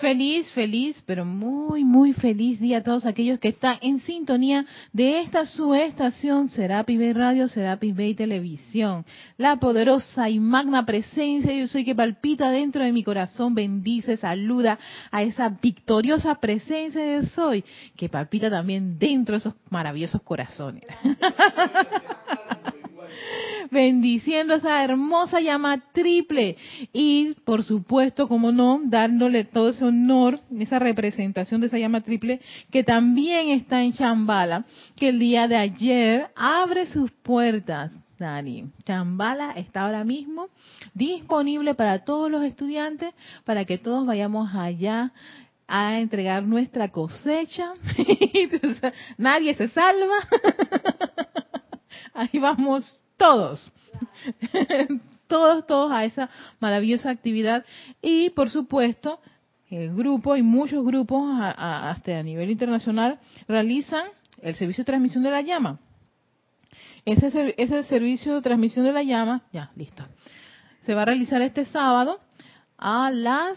Feliz, feliz, pero muy, muy feliz día a todos aquellos que están en sintonía de esta su estación Serapis Bay Radio, Serapis Bay Televisión. La poderosa y magna presencia yo soy que palpita dentro de mi corazón, bendice, saluda a esa victoriosa presencia de soy que palpita también dentro de esos maravillosos corazones. bendiciendo esa hermosa llama triple y por supuesto, como no, dándole todo ese honor, esa representación de esa llama triple que también está en Chambala, que el día de ayer abre sus puertas. Dani, Chambala está ahora mismo disponible para todos los estudiantes para que todos vayamos allá a entregar nuestra cosecha. Nadie se salva. Ahí vamos todos, todos, todos a esa maravillosa actividad y por supuesto el grupo y muchos grupos hasta a nivel internacional realizan el servicio de transmisión de la llama. Ese, ese servicio de transmisión de la llama, ya, listo. Se va a realizar este sábado a las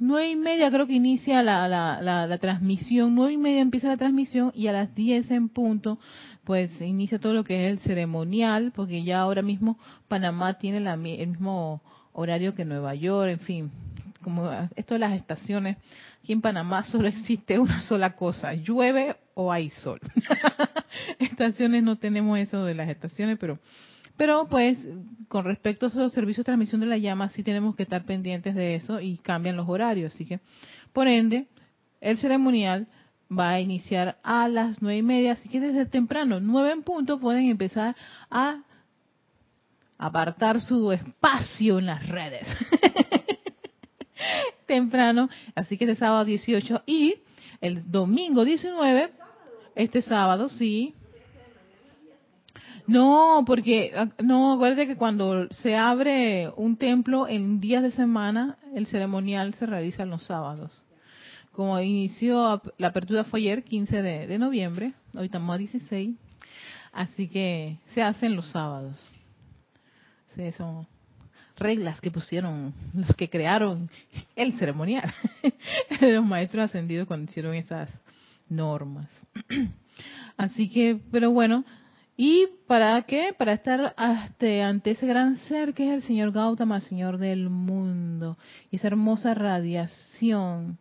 nueve y media creo que inicia la, la, la, transmisión, nueve y media empieza la transmisión y a las diez en punto pues inicia todo lo que es el ceremonial, porque ya ahora mismo Panamá tiene el mismo horario que Nueva York, en fin, como esto de las estaciones, aquí en Panamá solo existe una sola cosa, llueve o hay sol. estaciones no tenemos eso de las estaciones, pero pero pues con respecto a los servicios de transmisión de la llama sí tenemos que estar pendientes de eso y cambian los horarios, así que por ende el ceremonial va a iniciar a las nueve y media, así que desde temprano, nueve en punto, pueden empezar a apartar su espacio en las redes. temprano, así que este sábado 18 y el domingo 19, este sábado, sí. No, porque, no, acuérdate que cuando se abre un templo en días de semana, el ceremonial se realiza en los sábados como inició, la apertura fue ayer, 15 de, noviembre, hoy estamos a 16, así que se hacen los sábados. Sí, son reglas que pusieron los que crearon el ceremonial, los maestros ascendidos cuando hicieron esas normas. Así que, pero bueno, ¿y para qué? Para estar ante ese gran ser que es el señor Gautama, señor del mundo, y esa hermosa radiación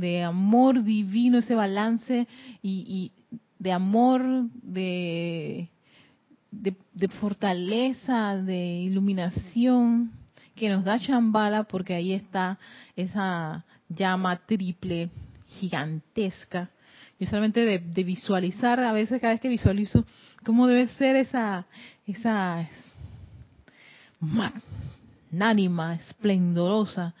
de amor divino, ese balance y, de amor, de, de, fortaleza, de iluminación que nos da Chambala, porque ahí está esa llama triple gigantesca. Yo solamente de, de, visualizar, a veces cada vez que visualizo cómo debe ser esa, esa magnánima, esplendorosa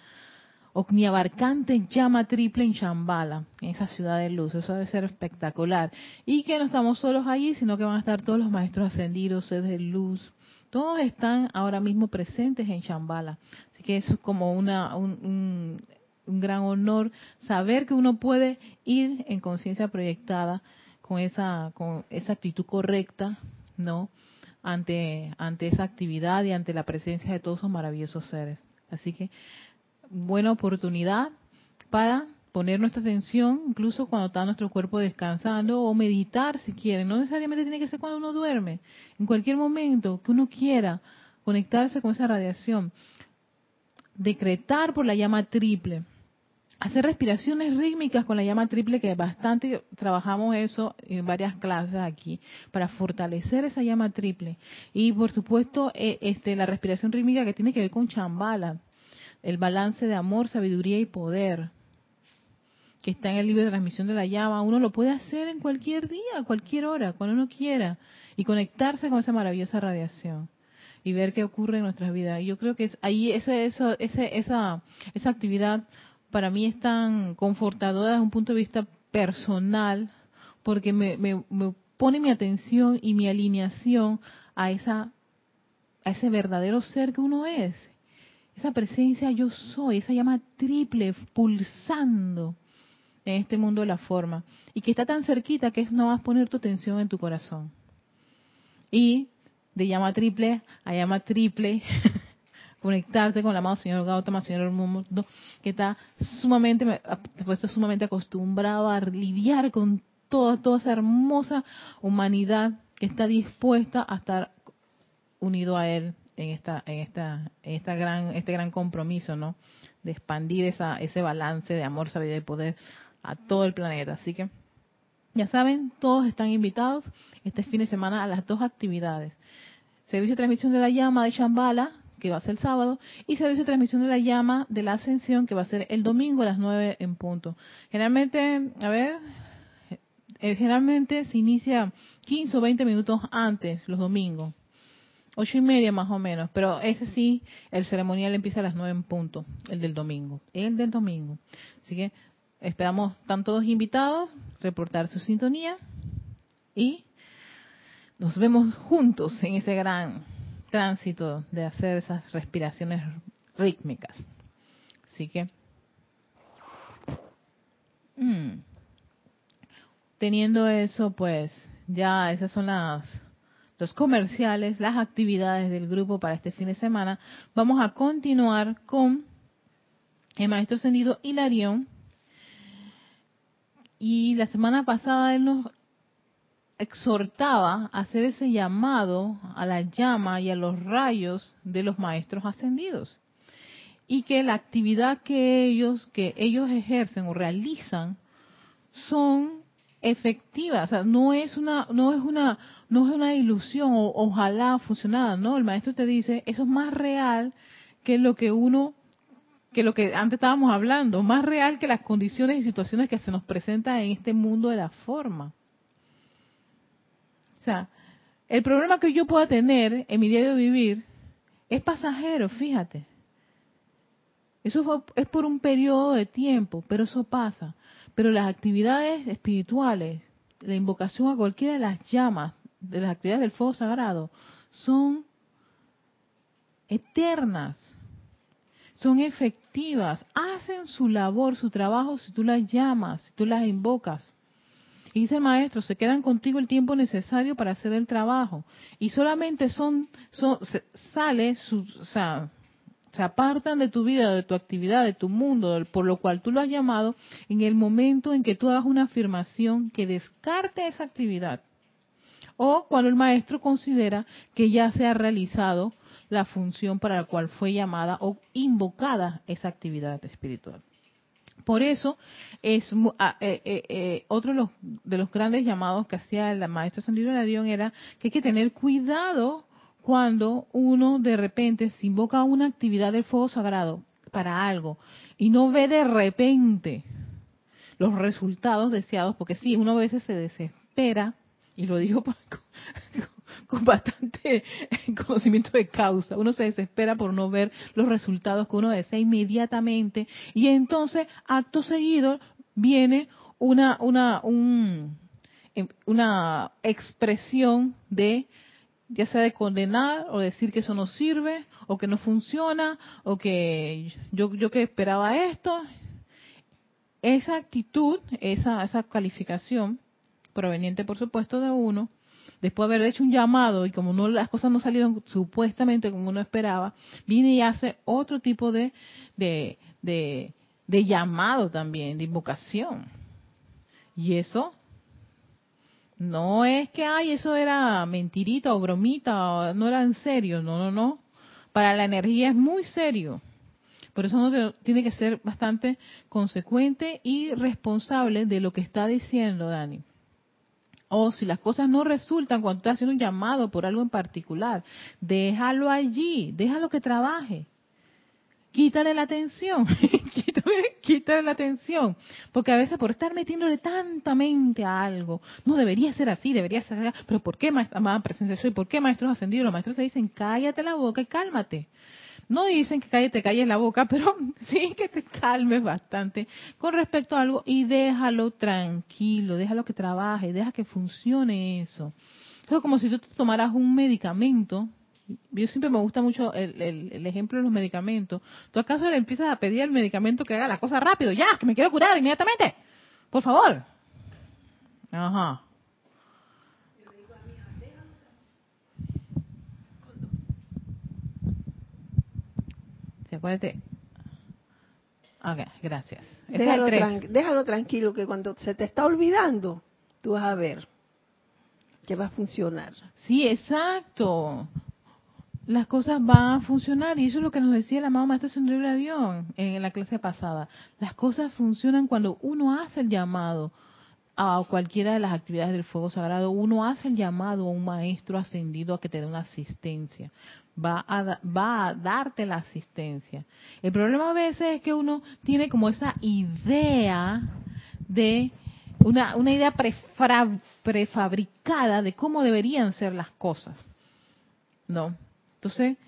omniabarcante llama triple en Chambala, en esa ciudad de luz. Eso debe ser espectacular. Y que no estamos solos allí, sino que van a estar todos los maestros ascendidos, seres de luz. Todos están ahora mismo presentes en Chambala. Así que es como una, un, un gran honor saber que uno puede ir en conciencia proyectada con esa, con esa actitud correcta, ¿no? Ante, ante esa actividad y ante la presencia de todos esos maravillosos seres. Así que buena oportunidad para poner nuestra atención, incluso cuando está nuestro cuerpo descansando, o meditar si quieren. No necesariamente tiene que ser cuando uno duerme. En cualquier momento que uno quiera conectarse con esa radiación. Decretar por la llama triple. Hacer respiraciones rítmicas con la llama triple, que bastante trabajamos eso en varias clases aquí, para fortalecer esa llama triple. Y por supuesto, eh, este, la respiración rítmica que tiene que ver con chambala el balance de amor, sabiduría y poder que está en el libro de transmisión de la llama, uno lo puede hacer en cualquier día, cualquier hora, cuando uno quiera, y conectarse con esa maravillosa radiación y ver qué ocurre en nuestras vidas. Yo creo que es, ahí ese, eso, ese, esa, esa actividad para mí es tan confortadora desde un punto de vista personal, porque me, me, me pone mi atención y mi alineación a esa a ese verdadero ser que uno es esa presencia yo soy, esa llama triple pulsando en este mundo de la forma y que está tan cerquita que es no vas a poner tu atención en tu corazón. Y de llama triple a llama triple, conectarte con el amado Señor Gautama, Señor Mundo, que está sumamente, puesto sumamente acostumbrado a lidiar con toda, toda esa hermosa humanidad que está dispuesta a estar unido a Él en esta, en esta, en esta gran, este gran compromiso, ¿no? De expandir esa, ese balance de amor, sabiduría y poder a todo el planeta. Así que, ya saben, todos están invitados este fin de semana a las dos actividades. Servicio de transmisión de la llama de Shambhala, que va a ser el sábado, y servicio de transmisión de la llama de la ascensión, que va a ser el domingo a las 9 en punto. Generalmente, a ver, eh, generalmente se inicia 15 o 20 minutos antes, los domingos. Ocho y media más o menos, pero ese sí, el ceremonial empieza a las 9 en punto, el del domingo, el del domingo. Así que esperamos, están todos invitados, reportar su sintonía y nos vemos juntos en ese gran tránsito de hacer esas respiraciones rítmicas. Así que, mm, teniendo eso, pues ya esas son las los comerciales, las actividades del grupo para este fin de semana. Vamos a continuar con el maestro ascendido Hilarión. Y la semana pasada él nos exhortaba a hacer ese llamado a la llama y a los rayos de los maestros ascendidos y que la actividad que ellos que ellos ejercen o realizan son efectivas, o sea, no es una no es una no es una ilusión o ojalá funcionara, no, el maestro te dice, eso es más real que lo que uno que lo que antes estábamos hablando, más real que las condiciones y situaciones que se nos presentan en este mundo de la forma. O sea, el problema que yo pueda tener en mi diario vivir es pasajero, fíjate. Eso es por un periodo de tiempo, pero eso pasa. Pero las actividades espirituales, la invocación a cualquiera de las llamas, de las actividades del fuego sagrado, son eternas, son efectivas, hacen su labor, su trabajo si tú las llamas, si tú las invocas. Y dice el maestro, se quedan contigo el tiempo necesario para hacer el trabajo. Y solamente son, son sale, su, o sea, se apartan de tu vida, de tu actividad, de tu mundo, por lo cual tú lo has llamado, en el momento en que tú hagas una afirmación que descarte esa actividad. O cuando el maestro considera que ya se ha realizado la función para la cual fue llamada o invocada esa actividad espiritual. Por eso es ah, eh, eh, eh, otro de los, de los, grandes llamados que hacía el maestro San Luis era que hay que tener cuidado cuando uno de repente se invoca una actividad del fuego sagrado para algo y no ve de repente los resultados deseados, porque sí, uno a veces se desespera, y lo digo con, bastante conocimiento de causa. Uno se desespera por no ver los resultados que uno desea inmediatamente y entonces, acto seguido, viene una, una, em, una expresión de ya sea de condenar o decir que eso no sirve o que no funciona o que yo, yo que esperaba esto. Esa actitud, esa, esa calificación proveniente por supuesto de uno, después de haber hecho un llamado y como no las cosas no salieron supuestamente como uno esperaba, viene y hace otro tipo de, de, de, llamado también, de invocación. Y eso no es que, ay, eso era mentirita o bromita, no era en serio, no, no, no. Para la energía es muy serio. Por eso uno tiene que ser bastante consecuente y responsable de lo que está diciendo Dani. O si las cosas no resultan cuando estás haciendo un llamado por algo en particular, déjalo allí, déjalo que trabaje. Quítale la atención, quítale, la atención. Porque a veces por estar metiéndole tanta mente a algo, no debería ser así, debería ser así. Pero ¿por qué, amada presencia soy? ¿Por qué maestros ascendidos? Los maestros te dicen, cállate la boca y cálmate. No dicen que cállate, calles la boca, pero sí que te calmes bastante con respecto a algo y déjalo tranquilo, déjalo que trabaje, deja que funcione eso. Es como si tú tomaras un medicamento. Yo siempre me gusta mucho el, el, ejemplo de los medicamentos. ¿Tú acaso le empiezas a pedir al medicamento que haga la cosa rápido? Ya, que me quiero curar inmediatamente. Por favor. Ajá. acuérdate. Ok, gracias. déjalo tranquilo, que cuando se te está olvidando, tú vas a ver que va a funcionar. Sí, exacto las cosas van a funcionar. Y eso es lo que nos decía el amado Maestro Señor Avión en la clase pasada. Las cosas funcionan cuando uno hace el llamado a cualquiera de las actividades del fuego sagrado, uno hace el llamado a un maestro ascendido a que te dé una asistencia. Va a, va a darte la asistencia. El problema a veces es que uno tiene como esa idea de una, una idea prefabricada de cómo deberían ser las cosas. ¿No? Entonces,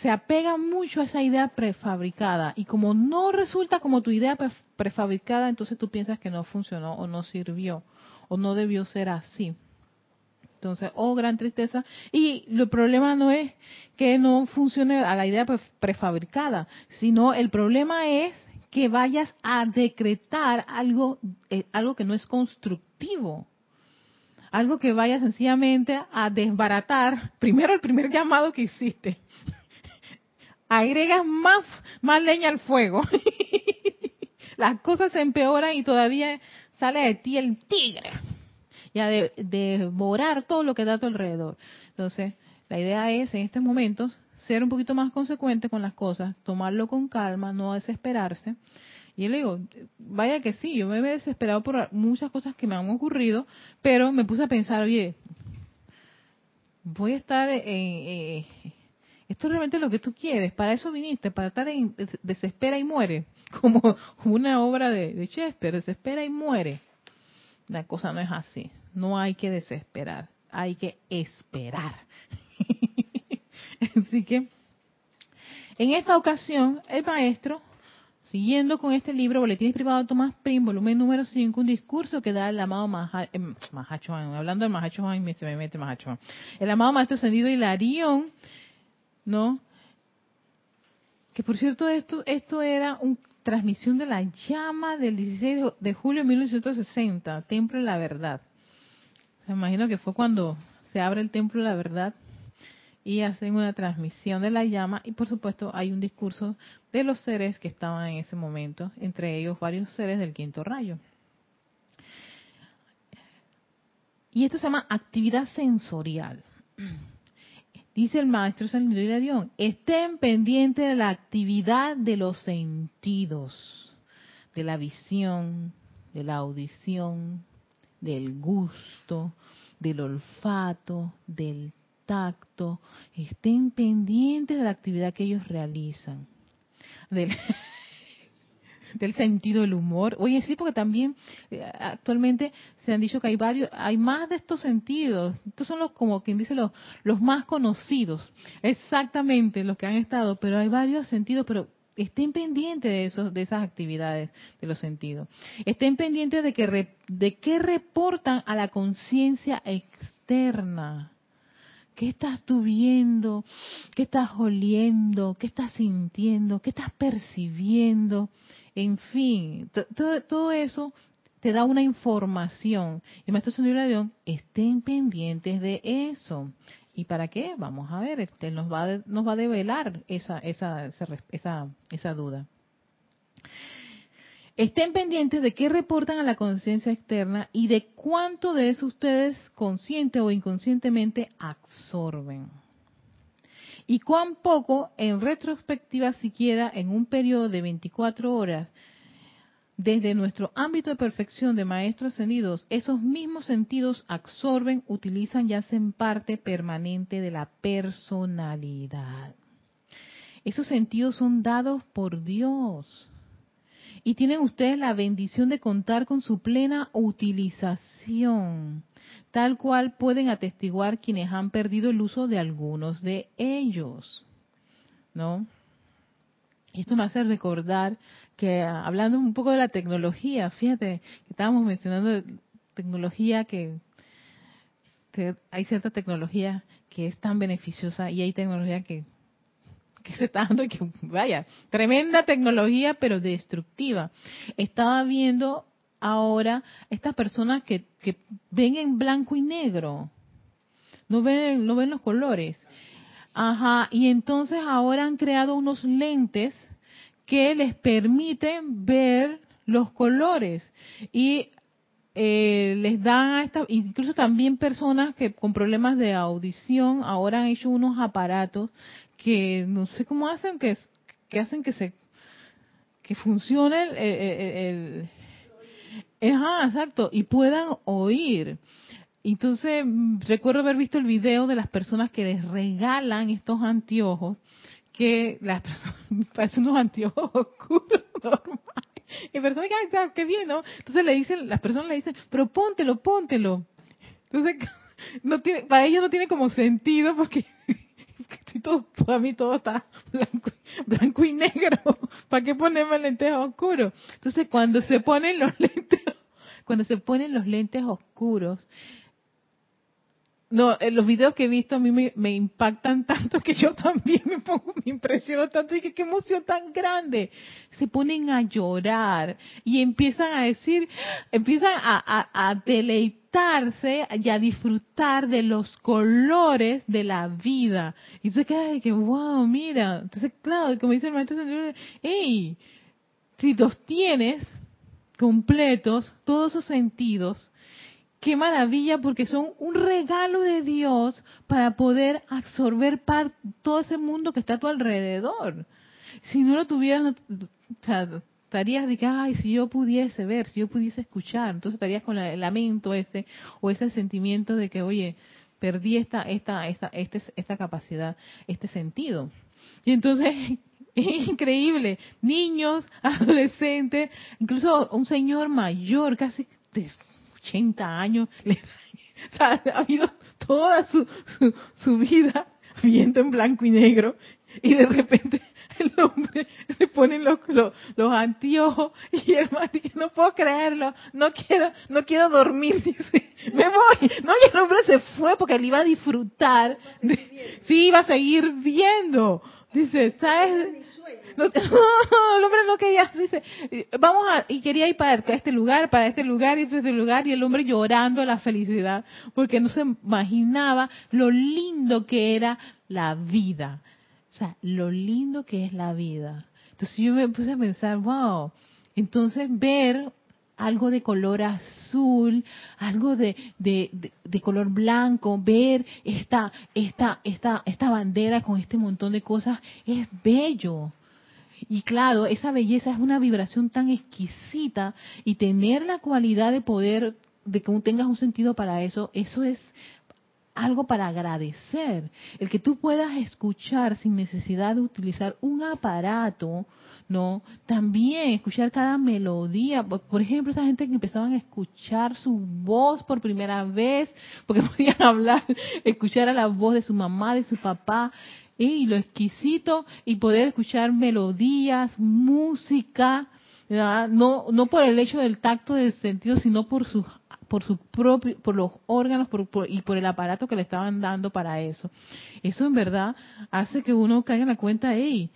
se apega mucho a esa idea prefabricada y como no resulta como tu idea prefabricada, entonces tú piensas que no funcionó o no sirvió o no debió ser así. Entonces, oh, gran tristeza. Y el problema no es que no funcione a la idea prefabricada, sino el problema es que vayas a decretar algo, eh, algo que no es constructivo algo que vaya sencillamente a desbaratar primero el primer llamado que hiciste. Agregas más, más leña al fuego. Las cosas se empeoran y todavía sale de ti el tigre. Y a devorar todo lo que da a tu alrededor. Entonces, la idea es en estos momentos ser un poquito más consecuente con las cosas, tomarlo con calma, no desesperarse y le digo, vaya que sí, yo me he desesperado por muchas cosas que me han ocurrido, pero me puse a pensar, oye, voy a estar en... Eh, esto es realmente lo que tú quieres, para eso viniste, para estar en desespera y muere, como una obra de, de Shakespeare, desespera y muere. La cosa no es así, no hay que desesperar, hay que esperar. así que, en esta ocasión, el maestro Siguiendo con este libro, Boletines Privados de Tomás Prim, volumen número 5, un discurso que da el amado eh, hablando del Mahachohan, se me mete Mahachohan, el amado Maestro Ascendido Hilarión, ¿no? Que por cierto, esto, esto era una transmisión de la llama del 16 de julio de 1960, Templo de la Verdad. Se imagino que fue cuando se abre el Templo de la Verdad y hacen una transmisión de la llama y por supuesto hay un discurso de los seres que estaban en ese momento, entre ellos varios seres del quinto rayo. Y esto se llama actividad sensorial. Dice el maestro San León, estén pendientes de la actividad de los sentidos, de la visión, de la audición, del gusto, del olfato, del tacto, estén pendientes de la actividad que ellos realizan. Del, sentido del humor. Oye, sí, porque también eh, actualmente se han dicho que hay varios, hay más de estos sentidos. Estos son los, como quien dice, los, los más conocidos. Exactamente, los que han estado, pero hay varios sentidos, pero estén pendientes de esos, de esas actividades de los sentidos. Estén pendientes de que de qué reportan a la conciencia externa. ¿Qué estás tú viendo? ¿Qué estás oliendo? ¿Qué estás sintiendo? ¿Qué estás percibiendo? En fin, todo, eso te da una información. Y maestro Señor Avión, estén pendientes de eso. ¿Y para qué? Vamos a ver, este, nos va, a, nos va a develar esa duda. Estén pendientes de qué reportan a la conciencia externa y de cuánto de eso ustedes consciente o inconscientemente absorben. Y cuán poco en retrospectiva siquiera en un periodo de 24 horas desde nuestro ámbito de perfección de maestros ascendidos, esos mismos sentidos absorben, utilizan y hacen parte permanente de la personalidad. Esos sentidos son dados por Dios y tienen ustedes la bendición de contar con su plena utilización, tal cual pueden atestiguar quienes han perdido el uso de algunos de ellos. ¿No? esto me hace recordar que hablando un poco de la tecnología, fíjate que estábamos mencionando tecnología que, que hay cierta tecnología que es tan beneficiosa y hay tecnología que que se está dando y que, vaya, tremenda tecnología, pero destructiva. Estaba viendo ahora estas personas que, que ven en blanco y negro, no ven, no ven los colores. Ajá, y entonces ahora han creado unos lentes que les permiten ver los colores y eh, les dan a esta, incluso también personas que con problemas de audición ahora han hecho unos aparatos que no sé cómo hacen que, hacen que se que funcione el, exacto y puedan oír entonces recuerdo haber visto el video de las personas que les regalan estos anteojos que las personas parecen unos anteojos oscuros normales y personas que, ah, qué bien, ¿no? Entonces le dicen, las personas le dicen, pero póntelo, póntelo. Entonces, no tiene, para ellos no tiene como sentido porque a mí todo está blanco, blanco y negro. ¿Para qué ponerme lentes oscuros? Entonces, cuando se ponen los lentes, cuando se ponen los lentes oscuros, no, en los videos que he visto a mí me, impactan tanto que yo también me pongo, me impresiono tanto y que qué emoción tan grande. Se ponen a llorar y empiezan a decir, empiezan a, deleitarse y a disfrutar de los colores de la vida. Y tú quedas de que, wow, mira. Entonces, claro, como dice el maestro, hey, si los tienes completos, todos esos sentidos, qué maravilla porque son un regalo de Dios para poder absorber todo ese mundo que está a tu alrededor. Si no lo tuvieras, estarías de que, ay, si yo pudiese ver, si yo pudiese escuchar, entonces estarías con el lamento ese o ese sentimiento de que, oye, perdí esta, esta, esta, este, esta capacidad, este sentido. Y entonces es increíble, niños, adolescentes, incluso un señor mayor, casi 80 años, ha habido toda su, su, vida viendo en blanco y negro y de repente el hombre le ponen los, los, anteojos y el dice, no puedo creerlo, no quiero, no quiero dormir, dice, me voy. No, y el hombre se fue porque él iba a disfrutar, sí, iba a seguir viendo. Dice, ¿sabes? No, el hombre no quería, dice, vamos a, y quería ir para este lugar, para este lugar y este lugar, y el hombre llorando la felicidad, porque no se imaginaba lo lindo que era la vida. O sea, lo lindo que es la vida. Entonces yo me puse a pensar, wow, entonces ver algo de color azul, algo de, de, color blanco, ver esta, esta, esta, esta bandera con este montón de cosas, es bello. Y claro, esa belleza es una vibración tan exquisita y tener la cualidad de poder, de que tengas un sentido para eso, eso es algo para agradecer. El que tú puedas escuchar sin necesidad de utilizar un aparato, ¿no? También escuchar cada melodía. Por ejemplo, esa gente que empezaban a escuchar su voz por primera vez, porque podían hablar, escuchar a la voz de su mamá, de su papá, y lo exquisito, y poder escuchar melodías, música, no, no por el hecho del tacto del sentido, sino por sus por su propio, por los órganos y por el aparato que le estaban dando para eso. Eso en verdad hace que uno caiga en la cuenta, hey,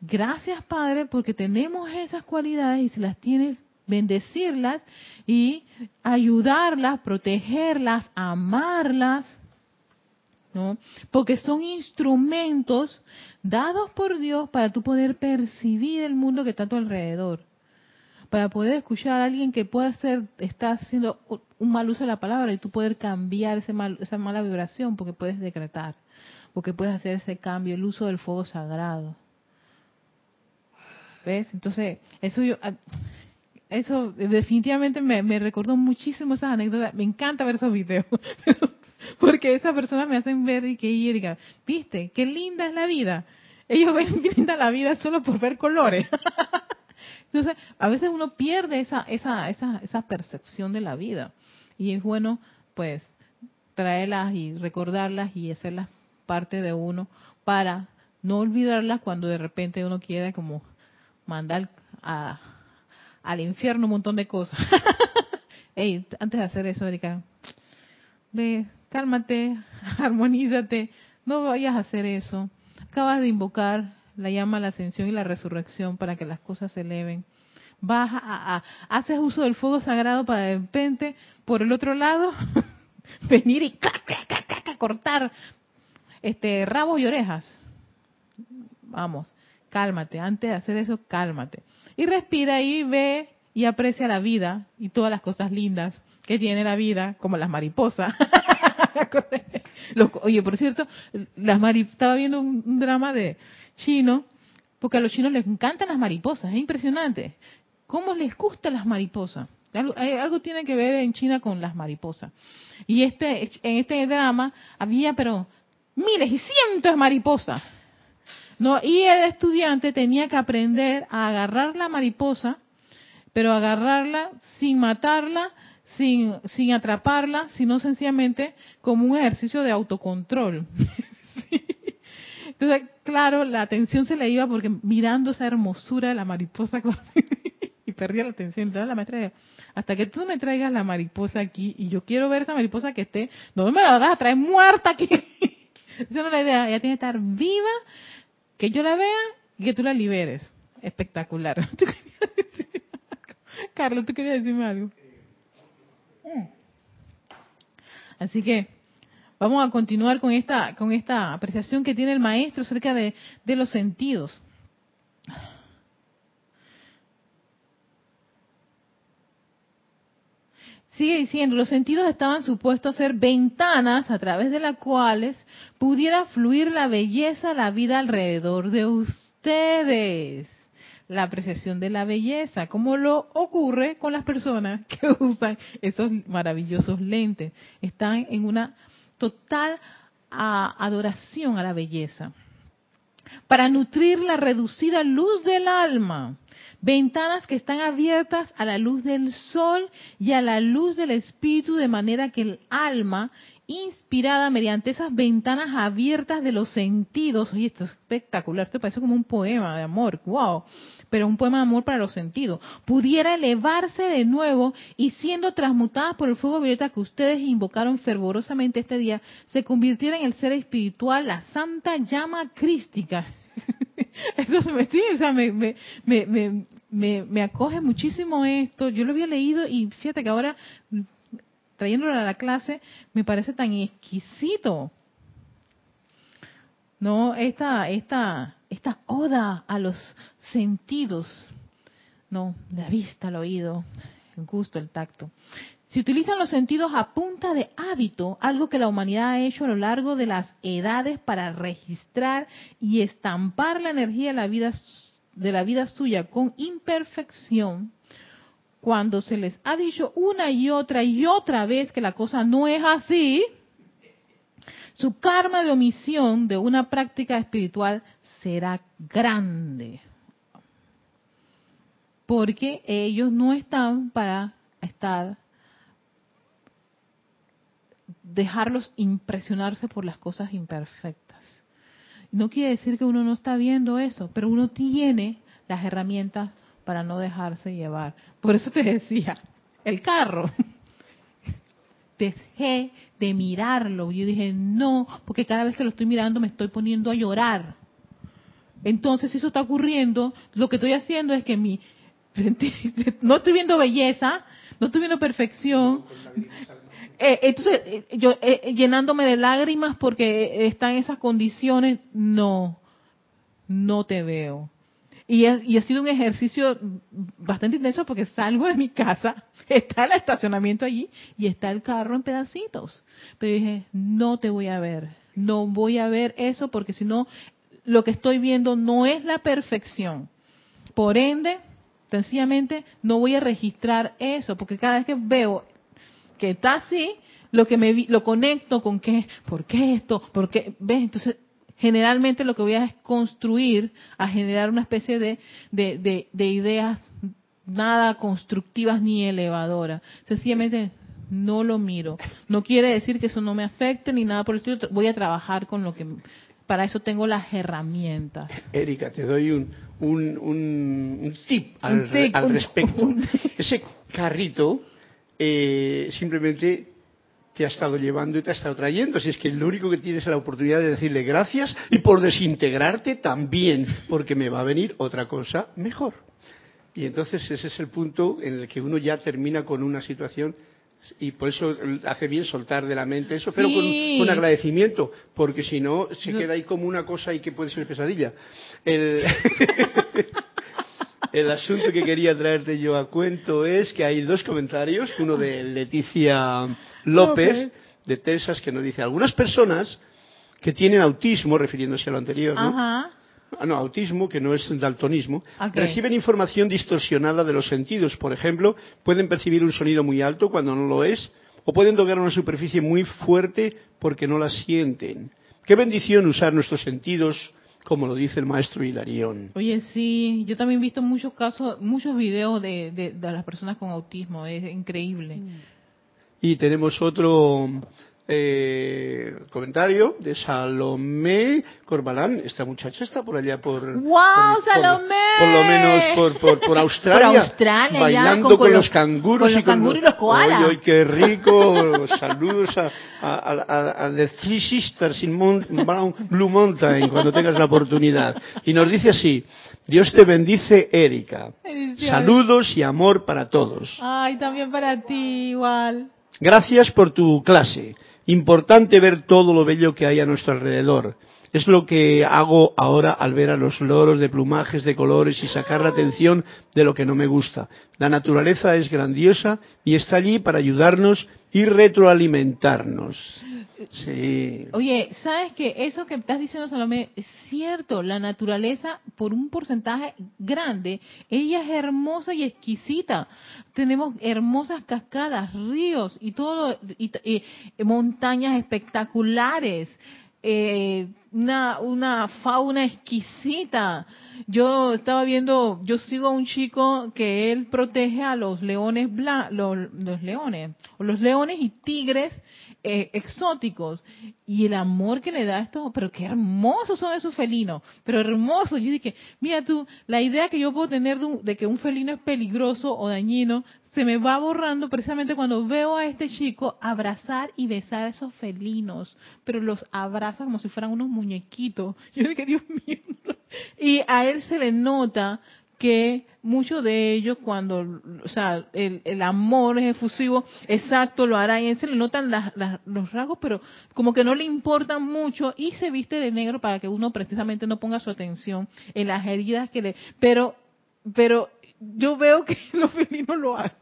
gracias Padre porque tenemos esas cualidades y si las tienes, bendecirlas y ayudarlas, protegerlas, amarlas, ¿no? Porque son instrumentos dados por Dios para tú poder percibir el mundo que está a tu alrededor para poder escuchar a alguien que pueda ser, está haciendo un mal uso de la palabra y tú poder cambiar ese mal, esa mala vibración porque puedes decretar, porque puedes hacer ese cambio, el uso del fuego sagrado. ¿Ves? Entonces, eso yo, ah, eso definitivamente me, me recordó muchísimo esas anécdotas. Me encanta ver esos videos. porque esas personas me hacen ver y que y diga, viste, qué linda es la vida. Ellos ven linda la vida solo por ver colores. Entonces, a veces uno pierde esa, esa, esa, esa percepción de la vida. Y es bueno, pues, traerlas y recordarlas y hacerlas parte de uno para no olvidarlas cuando de repente uno quiere como mandar a, al infierno un montón de cosas. Ey, antes de hacer eso, Erika, ve, cálmate, armonízate, no vayas a hacer eso. Acabas de invocar la llama la ascensión y la resurrección para que las cosas se eleven. Vas a, haces uso del fuego sagrado para de repente, por el otro lado, venir y cortar este rabos y orejas. Vamos, cálmate. Antes de hacer eso, cálmate. Y respira y ve y aprecia la vida y todas las cosas lindas que tiene la vida, como las mariposas. oye, por cierto, las estaba viendo un, drama de chino, porque a los chinos les encantan las mariposas, es impresionante. ¿Cómo les gustan las mariposas? Algo, algo, tiene que ver en China con las mariposas. Y este, en este drama había, pero miles y cientos de mariposas. ¿no? Y el estudiante tenía que aprender a agarrar la mariposa, pero agarrarla sin matarla, sin, sin atraparla, sino sencillamente como un ejercicio de autocontrol. Entonces, claro, la atención se le iba porque mirando esa hermosura de la mariposa y perdía la atención. Entonces la maestra hasta que tú me traigas la mariposa aquí y yo quiero ver esa mariposa que esté, no me la vas a traer muerta aquí. Esa no es la idea, ella tiene que estar viva, que yo la vea y que tú la liberes. Espectacular. Carlos, ¿tú querías decirme algo? Mm. Así que vamos a continuar con esta, con esta apreciación que tiene el maestro acerca de, de los sentidos. Sigue diciendo, los sentidos estaban supuestos a ser ventanas a través de las cuales pudiera fluir la belleza, la vida alrededor de ustedes. La apreciación de la belleza, como lo ocurre con las personas que usan esos maravillosos lentes. Están en una total adoración a la belleza. Para nutrir la reducida luz del alma Ventanas que están abiertas a la luz del sol y a la luz del espíritu, de manera que el alma, inspirada mediante esas ventanas abiertas de los sentidos, oye, esto es espectacular, esto parece como un poema de amor, wow, pero un poema de amor para los sentidos, pudiera elevarse de nuevo y siendo transmutada por el fuego violeta que ustedes invocaron fervorosamente este día, se convirtiera en el ser espiritual, la santa llama crística. Eso me, sí, o sea, me, me, me, me, acoge muchísimo esto. Yo lo había leído y fíjate que ahora, trayéndolo a la clase, me parece tan exquisito. No, esta, esta, esta oda a los sentidos, no, la vista, el oído, el gusto, el tacto. Se utilizan los sentidos a punta de hábito, algo que la humanidad ha hecho a lo largo de las edades para registrar y estampar la energía de la vida, de la vida suya con imperfección, cuando se les ha dicho una y otra y otra vez que la cosa no es así, su karma de omisión de una práctica espiritual será grande. Porque ellos no están para estar dejarlos impresionarse por las cosas imperfectas. No quiere decir que uno no está viendo eso, pero uno tiene las herramientas para no dejarse llevar. Por eso te decía, el carro. Dejé de mirarlo. Yo dije, no, porque cada vez que lo estoy mirando me estoy poniendo a llorar. Entonces, si eso está ocurriendo, lo que estoy haciendo es que mi no estoy viendo belleza, no estoy viendo perfección, eh, entonces, eh, yo eh, llenándome de lágrimas porque está en esas condiciones, no, no te veo. Y, y ha sido un ejercicio bastante intenso porque salgo de mi casa, está el estacionamiento allí y está el carro en pedacitos. Pero dije, no te voy a ver, no voy a ver eso porque si no, lo que estoy viendo no es la perfección. Por ende, sencillamente no voy a registrar eso, porque cada vez que veo que está así, lo que me lo conecto con qué, ¿por qué esto? ¿Por qué? ¿Ves? Entonces, generalmente lo que voy a es construir, a generar una especie de, de, de, ideas nada constructivas ni elevadoras. Sencillamente no lo miro. No quiere decir que eso no me afecte ni nada por el estilo. Voy a trabajar con lo que... Para eso tengo las herramientas. Erika, te doy un, un, un, tip al, al respecto. Ese carrito eh, simplemente te ha estado llevando y te ha estado trayendo. Si es que lo único que tienes es la oportunidad de decirle gracias y por desintegrarte también, porque me va a venir otra cosa mejor. Y entonces ese es el punto en el que uno ya termina con una situación Y por eso hace bien soltar de la mente eso, pero con, con agradecimiento, porque si no, se queda ahí como una cosa y que puede ser pesadilla. El, el asunto que quería traerte yo a cuento es que hay dos comentarios, uno de Leticia López, de Texas, que nos dice, algunas personas que tienen autismo, refiriéndose a lo anterior, ¿no? Ajá. Ah, no, autismo, que no es daltonismo, reciben información distorsionada de los sentidos. Por ejemplo, pueden percibir un sonido muy alto cuando no lo es, o pueden tocar una superficie muy fuerte porque no la sienten. Qué bendición usar nuestros sentidos, como lo dice el maestro Hilarión. Oye, sí, yo también he visto muchos casos, muchos videos de, de, de las personas con autismo, es increíble. Y tenemos otro eh, comentario de Salomé Corbalán. Esta muchacha está por allá por. ¡Wow, Salomé! Por, lo menos por, por, por Australia. Por Australia, bailando ya, con, los, canguros con los y con canguros y los koalas. ¡Oye, qué rico! Saludos a, a, a, a, The Three Sisters in Mount, Blue Mountain cuando tengas la oportunidad. Y nos dice así: Dios te bendice, Erika. Saludos y amor para todos. Ay, también para ti, igual. Gracias por tu clase. Importante ver todo lo bello que hay a nuestro alrededor. Es lo que hago ahora al ver a los loros de plumajes, de colores y sacar la atención de lo que no me gusta. La naturaleza es grandiosa y está allí para ayudarnos y retroalimentarnos. Oye, ¿sabes que Eso que estás diciendo, Salomé, es cierto. La naturaleza, por un porcentaje grande, ella es hermosa y exquisita. Tenemos hermosas cascadas, ríos y todo, y, y montañas espectaculares. Eh, una, una fauna exquisita. Yo estaba viendo, yo sigo a un chico que él protege a los leones, los leones, o los leones y tigres eh, exóticos y el amor que le da esto, pero qué hermosos son esos felinos, pero hermosos. Yo dije, mira tú, la idea que yo puedo tener de, un, de que un felino es peligroso o dañino se me va borrando precisamente cuando veo a este chico abrazar y besar a esos felinos, pero los abraza como si fueran unos muñequitos. Yo dije, Dios mío. Y a él se le nota que muchos de ellos cuando, o sea, el, el, amor es efusivo, exacto, lo hará y se le notan las, los rasgos, pero como que no le importan mucho y se viste de negro para que uno precisamente no ponga su atención en las heridas que le, pero, pero yo veo que los felinos lo hacen.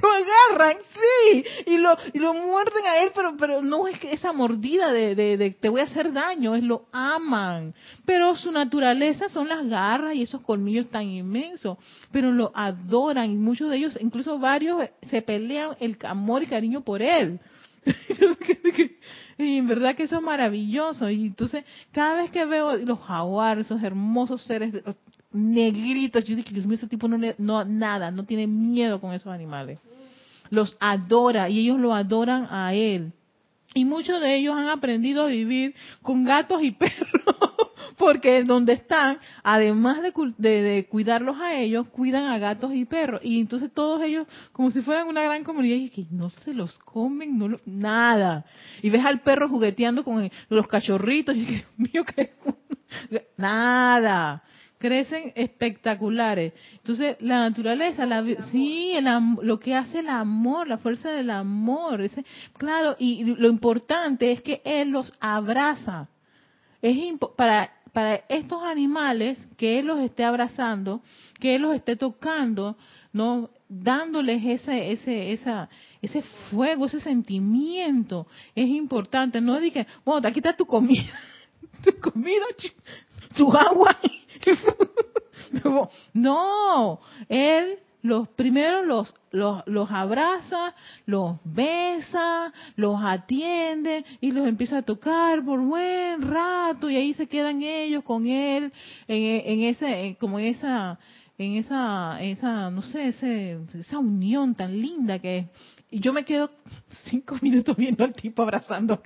Lo agarran, sí, y lo, y lo muerden a él, pero, pero no es que esa mordida de, de, te voy a hacer daño, es lo aman. Pero su naturaleza son las garras y esos colmillos tan inmensos, pero lo adoran y muchos de ellos, incluso varios, se pelean el amor y cariño por él. y en verdad que eso es maravilloso. Y entonces, cada vez que veo los jaguares, esos hermosos seres negritos. Yo dije, Dios mío, ese tipo no, no, nada, no tiene miedo con esos animales. Los adora y ellos lo adoran a él. Y muchos de ellos han aprendido a vivir con gatos y perros, porque donde están, además de, de, de, cuidarlos a ellos, cuidan a gatos y perros. Y entonces todos ellos, como si fueran una gran comunidad, y que no se los comen, no lo, nada. Y ves al perro jugueteando con los cachorritos, y que, mío, que nada crecen espectaculares. Entonces, la naturaleza, la, sí, lo que hace el amor, la fuerza del amor, ese, claro, y lo importante es que Él los abraza. Es para, para estos animales, que Él los esté abrazando, que Él los esté tocando, no dándoles ese, ese, esa, ese fuego, ese sentimiento, es importante. No dije, bueno, aquí está tu comida, tu comida, tu agua no, él los primero los, los, los abraza, los besa, los atiende y los empieza a tocar por buen rato y ahí se quedan ellos con él en, en ese, como en esa, en esa, esa, no sé, ese, esa unión tan linda que es. Y yo me quedo cinco minutos viendo al tipo abrazándolo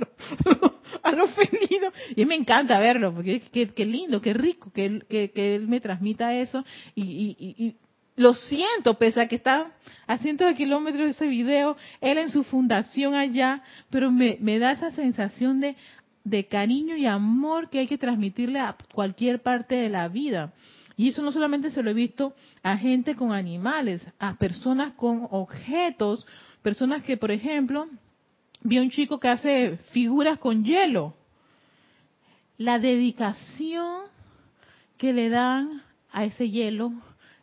a los felinos. Y me encanta verlo, porque qué, lindo, qué rico que él, que, que él me transmita eso. Y, y, y, lo siento, pese a que está a cientos de kilómetros de ese video, él en su fundación allá, pero me, me da esa sensación de, de cariño y amor que hay que transmitirle a cualquier parte de la vida. Y eso no solamente se lo he visto a gente con animales, a personas con objetos, personas que, por ejemplo, vi a un chico que hace figuras con hielo. La dedicación que le dan a ese hielo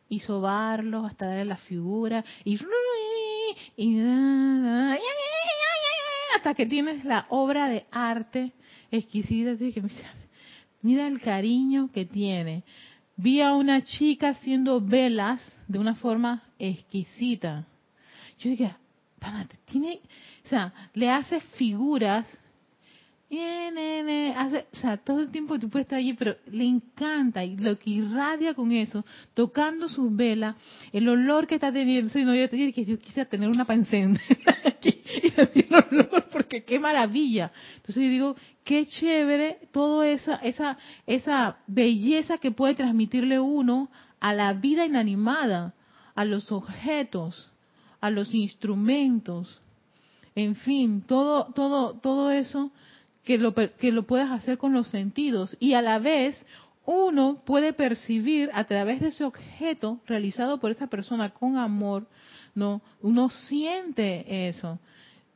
y sobarlo hasta darle la figura y, hasta que tienes la obra de arte exquisita. Mira el cariño que tiene. Vi a una chica haciendo velas de una forma exquisita. Yo dije, tiene, o sea, le hace figuras hace, o sea, todo el tiempo tú puedes estar allí, pero le encanta y lo que irradia con eso, tocando sus velas, el olor que está teniendo. no, yo, que yo quisiera tener una para encender y olor, porque qué maravilla. Entonces yo digo, qué chévere toda esa, esa, esa belleza que puede transmitirle uno a la vida inanimada, a los objetos, a los instrumentos, en fin, todo, todo, todo eso que lo, que lo puedes hacer con los sentidos. Y a la vez uno puede percibir a través de ese objeto realizado por esa persona con amor, no, uno siente eso.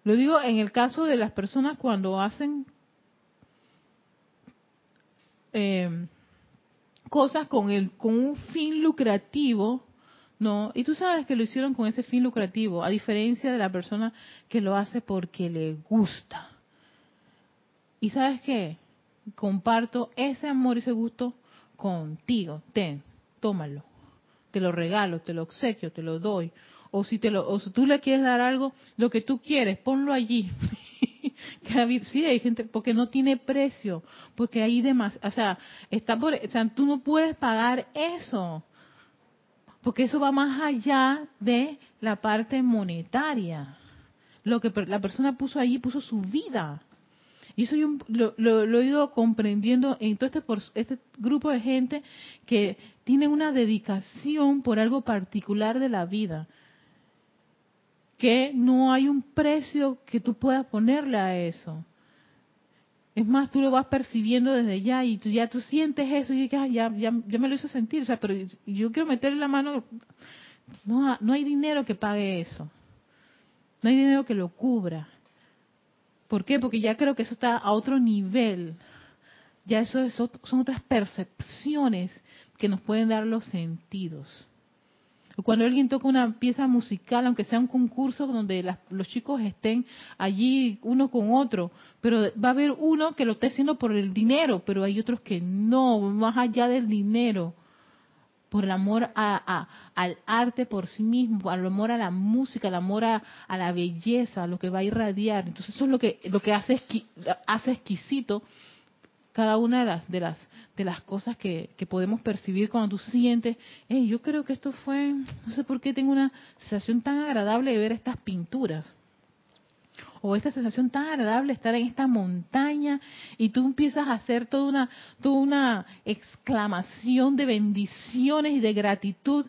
Lo digo en el caso de las personas cuando hacen eh, cosas con el con un fin lucrativo, no, y tú sabes que lo hicieron con ese fin lucrativo, a diferencia de la persona que lo hace porque le gusta. Y sabes qué? Comparto ese amor y ese gusto contigo. Ten, tómalo. Te lo regalo, te lo obsequio, te lo doy. O si, te lo, o si tú le quieres dar algo, lo que tú quieres, ponlo allí. sí, hay gente, porque no tiene precio, porque hay demás, o sea, está por, o sea, tú no puedes pagar eso, porque eso va más allá de la parte monetaria. Lo que la persona puso allí, puso su vida. Y eso yo lo, he ido comprendiendo en todo este, por, este grupo de gente que tiene una dedicación por algo particular de la vida. Que no hay un precio que tú puedas ponerle a eso. Es más, tú lo vas percibiendo desde ya y tú, ya tú sientes eso y ya, ya, ya, me lo hizo sentir. O sea, pero yo quiero meterle la mano. No, no hay dinero que pague eso. No hay dinero que lo cubra. ¿Por qué? Porque ya creo que eso está a otro nivel. Ya eso, son otras percepciones que nos pueden dar los sentidos. Cuando alguien toca una pieza musical, aunque sea un concurso donde los chicos estén allí uno con otro, pero va a haber uno que lo esté haciendo por el dinero, pero hay otros que no, más allá del dinero por el amor a, al arte por sí mismo, al amor a la música, al amor a, la belleza, a lo que va a irradiar. Entonces eso es lo que, lo que hace, hace exquisito cada una de las, de las, de las cosas que, que podemos percibir cuando tú sientes, hey, yo creo que esto fue, no sé por qué tengo una sensación tan agradable de ver estas pinturas o esta sensación tan agradable estar en esta montaña y tú empiezas a hacer toda una, toda una exclamación de bendiciones y de gratitud.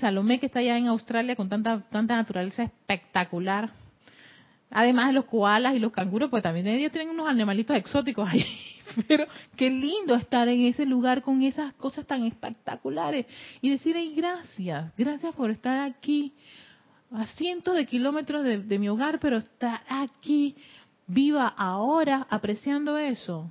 Salomé que está allá en Australia con tanta, tanta naturaleza espectacular. Además de los koalas y los canguros, pues también ellos tienen unos animalitos exóticos ahí. Pero qué lindo estar en ese lugar con esas cosas tan espectaculares y decir, gracias, gracias por estar aquí, a cientos de kilómetros de, mi hogar, pero estar aquí, viva ahora, apreciando eso.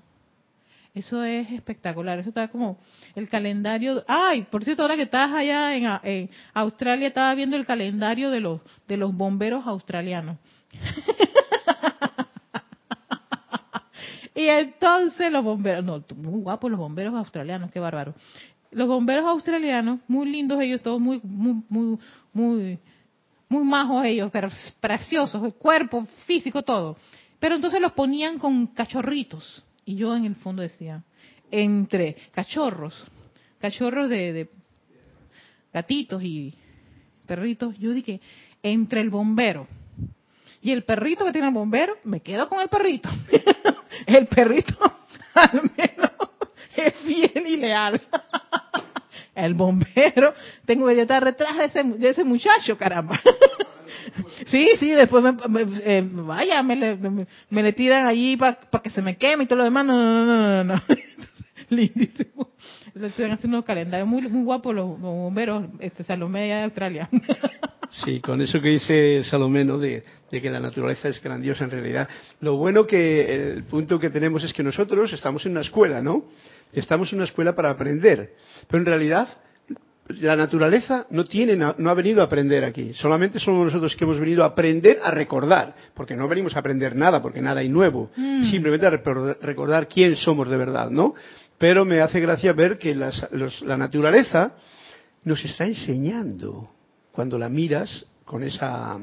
Eso es espectacular. Eso está como el calendario. Ay, por cierto, ahora que estás allá en, Australia, estaba viendo el calendario de los de los bomberos australianos. y entonces los bomberos, no, muy guapos los bomberos australianos, qué bárbaro. Los bomberos australianos, muy lindos ellos, todos muy, muy, muy, muy muy majos ellos, pero preciosos, el cuerpo, físico, todo. Pero entonces los ponían con cachorritos. Y yo en el fondo decía, entre cachorros, cachorros de, gatitos y perritos, yo dije, entre el bombero y el perrito que tiene el bombero, me quedo con el perrito. el perrito al menos es fiel y leal el bombero, tengo que estar detrás de ese, de ese muchacho, caramba. sí, sí, después me, eh, vaya, me le, me, le tiran allí para que se me queme y todo lo demás. No, no, no, no, no. Lindísimo. Están haciendo unos calendarios muy, muy guapos los, bomberos, este Salomé de Australia. Sí, con eso que dice Salomé, de, de, que la naturaleza es grandiosa en realidad. Lo bueno que el punto que tenemos es que nosotros estamos en una escuela, ¿no? Estamos en una escuela para aprender, pero en realidad la naturaleza no tiene, no ha venido a aprender aquí. Solamente somos nosotros que hemos venido a aprender a recordar, porque no venimos a aprender nada, porque nada hay nuevo. Mm. Simplemente a recordar quién somos de verdad, ¿no? Pero me hace gracia ver que la naturaleza nos está enseñando cuando la miras con esa,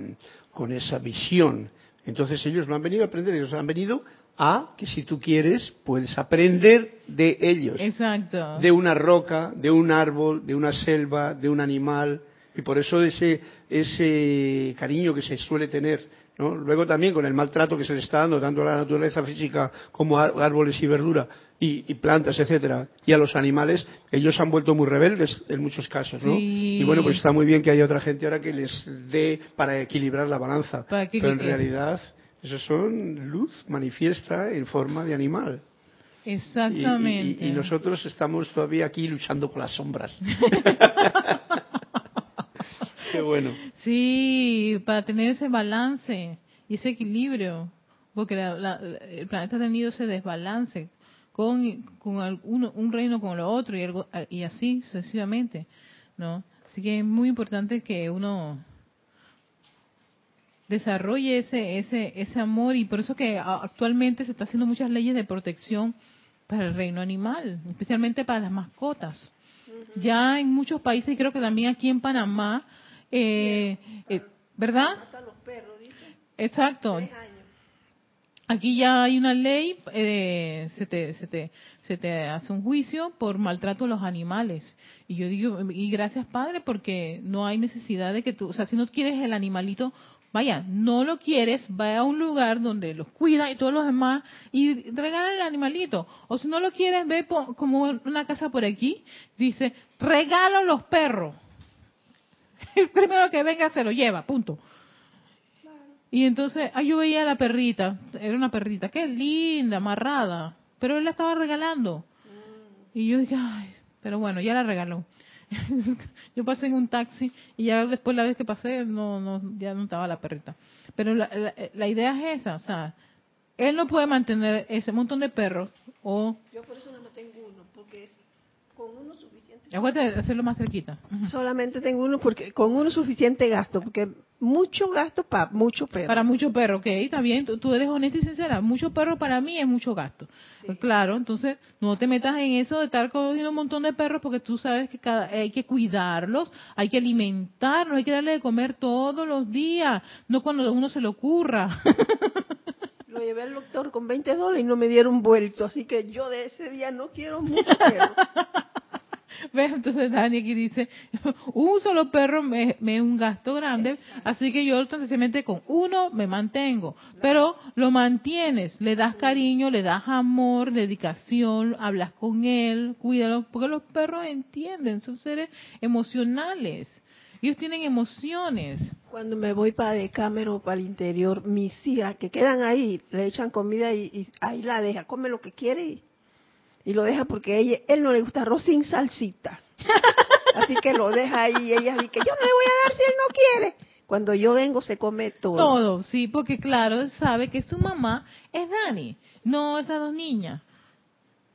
con esa visión. Entonces ellos no han venido a aprender, ellos han venido a que si tú quieres puedes aprender de ellos. Exacto. De una roca, de un árbol, de una selva, de un animal. Y por eso ese, ese cariño que se suele tener. ¿No? Luego también con el maltrato que se le está dando tanto a la naturaleza física como a árboles y verdura y, y plantas, etcétera, y a los animales, ellos han vuelto muy rebeldes en muchos casos, ¿no? Y bueno, pues está muy bien que haya otra gente ahora que les dé para equilibrar la balanza. Pero en realidad eso son luz manifiesta en forma de animal. Exactamente. Y, nosotros estamos todavía aquí luchando con las sombras. Qué bueno. Sí, para tener ese balance y ese equilibrio, porque el planeta ha tenido ese desbalance con, con un reino con lo otro y, algo, y así sucesivamente, ¿no? Así que es muy importante que uno desarrolle ese, ese, ese amor y por eso que actualmente se está haciendo muchas leyes de protección para el reino animal, especialmente para las mascotas. Ya en muchos países, y creo que también aquí en Panamá, eh, eh, ¿verdad? Exacto. Aquí ya hay una ley, eh, se, te, se, te, se te hace un juicio por maltrato a los animales. Y yo digo, y gracias Padre, porque no hay necesidad de que tú, o sea, si no quieres el animalito, Vaya, no lo quieres, vaya a un lugar donde los cuidan y todos los demás y regala el animalito. O si no lo quieres, ve como una casa por aquí, dice, regalo los perros. El primero que venga se lo lleva, punto. Y entonces, ah, yo veía a la perrita, era una perrita, qué linda, amarrada, pero él la estaba regalando. Y yo dije, ay, pero bueno, ya la regaló. yo pasé en un taxi y ya después la vez que pasé no, no ya no estaba la perrita. Pero la, la, idea es esa, o sea, él no puede mantener ese montón de perros o... Yo por eso no tengo uno, porque con uno suficiente... Aguante hacerlo más cerquita. Solamente tengo uno porque con uno suficiente gasto, porque mucho gasto para mucho perro. Para mucho perro, ok, está bien, tú, eres honesta y sincera. Mucho perro para mí es mucho gasto. Pues claro, entonces no te metas en eso de estar cogiendo un montón de perros porque tú sabes que cada, hay que cuidarlos, hay que alimentarlos, hay que darle de comer todos los días, no cuando a uno se le ocurra. Lo llevé al doctor con 20 dólares y no me dieron vuelto, así que yo de ese día no quiero mucho perro. ¿Ves? Entonces Dani aquí dice, un solo perro me, es un gasto grande, así que yo sencillamente con uno me mantengo. Pero lo mantienes, le das cariño, le das amor, dedicación, hablas con él, cuídalo, porque los perros entienden, son seres emocionales. Ellos tienen emociones. Cuando me voy para de cámara o para el interior, mis hijas que quedan ahí, le echan comida y, y ahí la deja, come lo que quiere y y lo deja porque ella, él no le gusta arroz sin salsita. Así que lo deja ahí y ella dice, yo no le voy a dar si él no quiere. Cuando yo vengo se come todo. Todo, sí, porque claro, él sabe que su mamá es Dani, no esas dos niñas.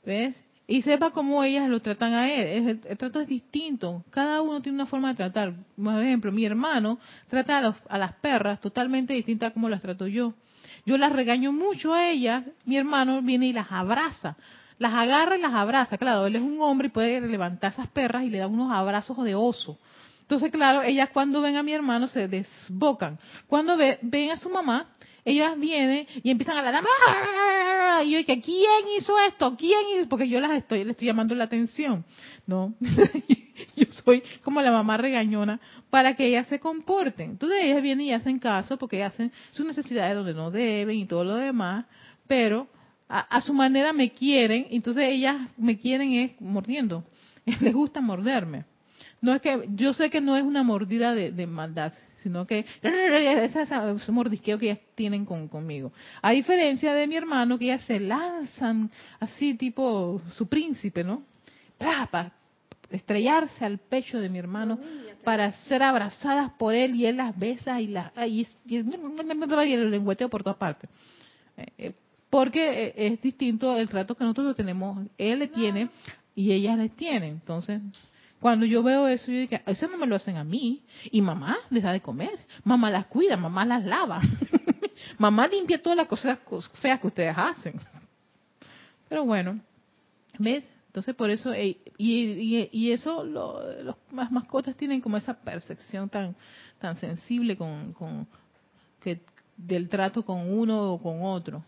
¿Ves? Y sepa cómo ellas lo tratan a él. El, trato es distinto. Cada uno tiene una forma de tratar. Por ejemplo, mi hermano trata a, a las perras totalmente distinta a como las trato yo. Yo las regaño mucho a ellas. Mi hermano viene y las abraza las agarra y las abraza. Claro, él es un hombre y puede levantar esas perras y le da unos abrazos de oso. Entonces, claro, ellas cuando ven a mi hermano se desbocan. Cuando ven a su mamá, ellas vienen y empiezan a dar y yo dije, ¿quién hizo esto? ¿Quién hizo? Porque yo las estoy, le estoy llamando la atención, ¿no? yo soy como la mamá regañona para que ellas se comporten. Entonces ellas vienen y hacen caso porque hacen sus necesidades donde no deben y todo lo demás, pero a, su manera me quieren, entonces ellas me quieren es mordiendo. Les gusta morderme. No es que, yo sé que no es una mordida de, maldad, sino que es ese mordisqueo que ellas tienen con, conmigo. A diferencia de mi hermano, que ellas se lanzan así tipo su príncipe, ¿no? estrellarse al pecho de mi hermano para ser abrazadas por él y él las besa y las y, y, el lengüeteo por todas partes. Eh, eh, porque eh, es distinto el trato que nosotros tenemos, él le tiene y ellas les tienen. Entonces, cuando yo veo eso, yo digo, eso no me lo hacen a mí. Y mamá les da de comer, mamá las cuida, mamá las lava, mamá limpia todas las cosas feas que ustedes hacen. Pero bueno, ¿ves? Entonces por eso, y, y, eso, los, las mascotas tienen como esa percepción tan, tan sensible con, con que, del trato con uno o con otro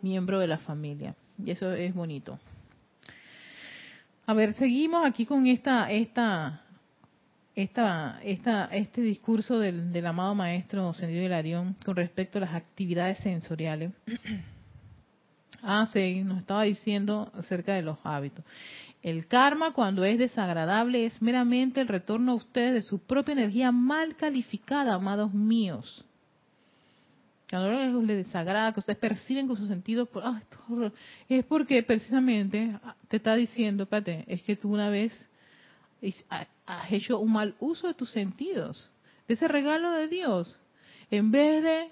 miembro de la familia. Y eso es bonito. A ver, seguimos aquí con esta, esta, esta, este discurso del, del amado maestro Sendido Hilarión con respecto a las actividades sensoriales. Ah, sí, nos estaba diciendo acerca de los hábitos. El karma, cuando es desagradable, es meramente el retorno a ustedes de su propia energía mal calificada, amados míos. Cuando les desagrada, que ustedes perciben con sus sentidos, ah, es porque precisamente te está diciendo, espérate, es que tú una vez has hecho un mal uso de tus sentidos, de ese regalo de Dios. En vez de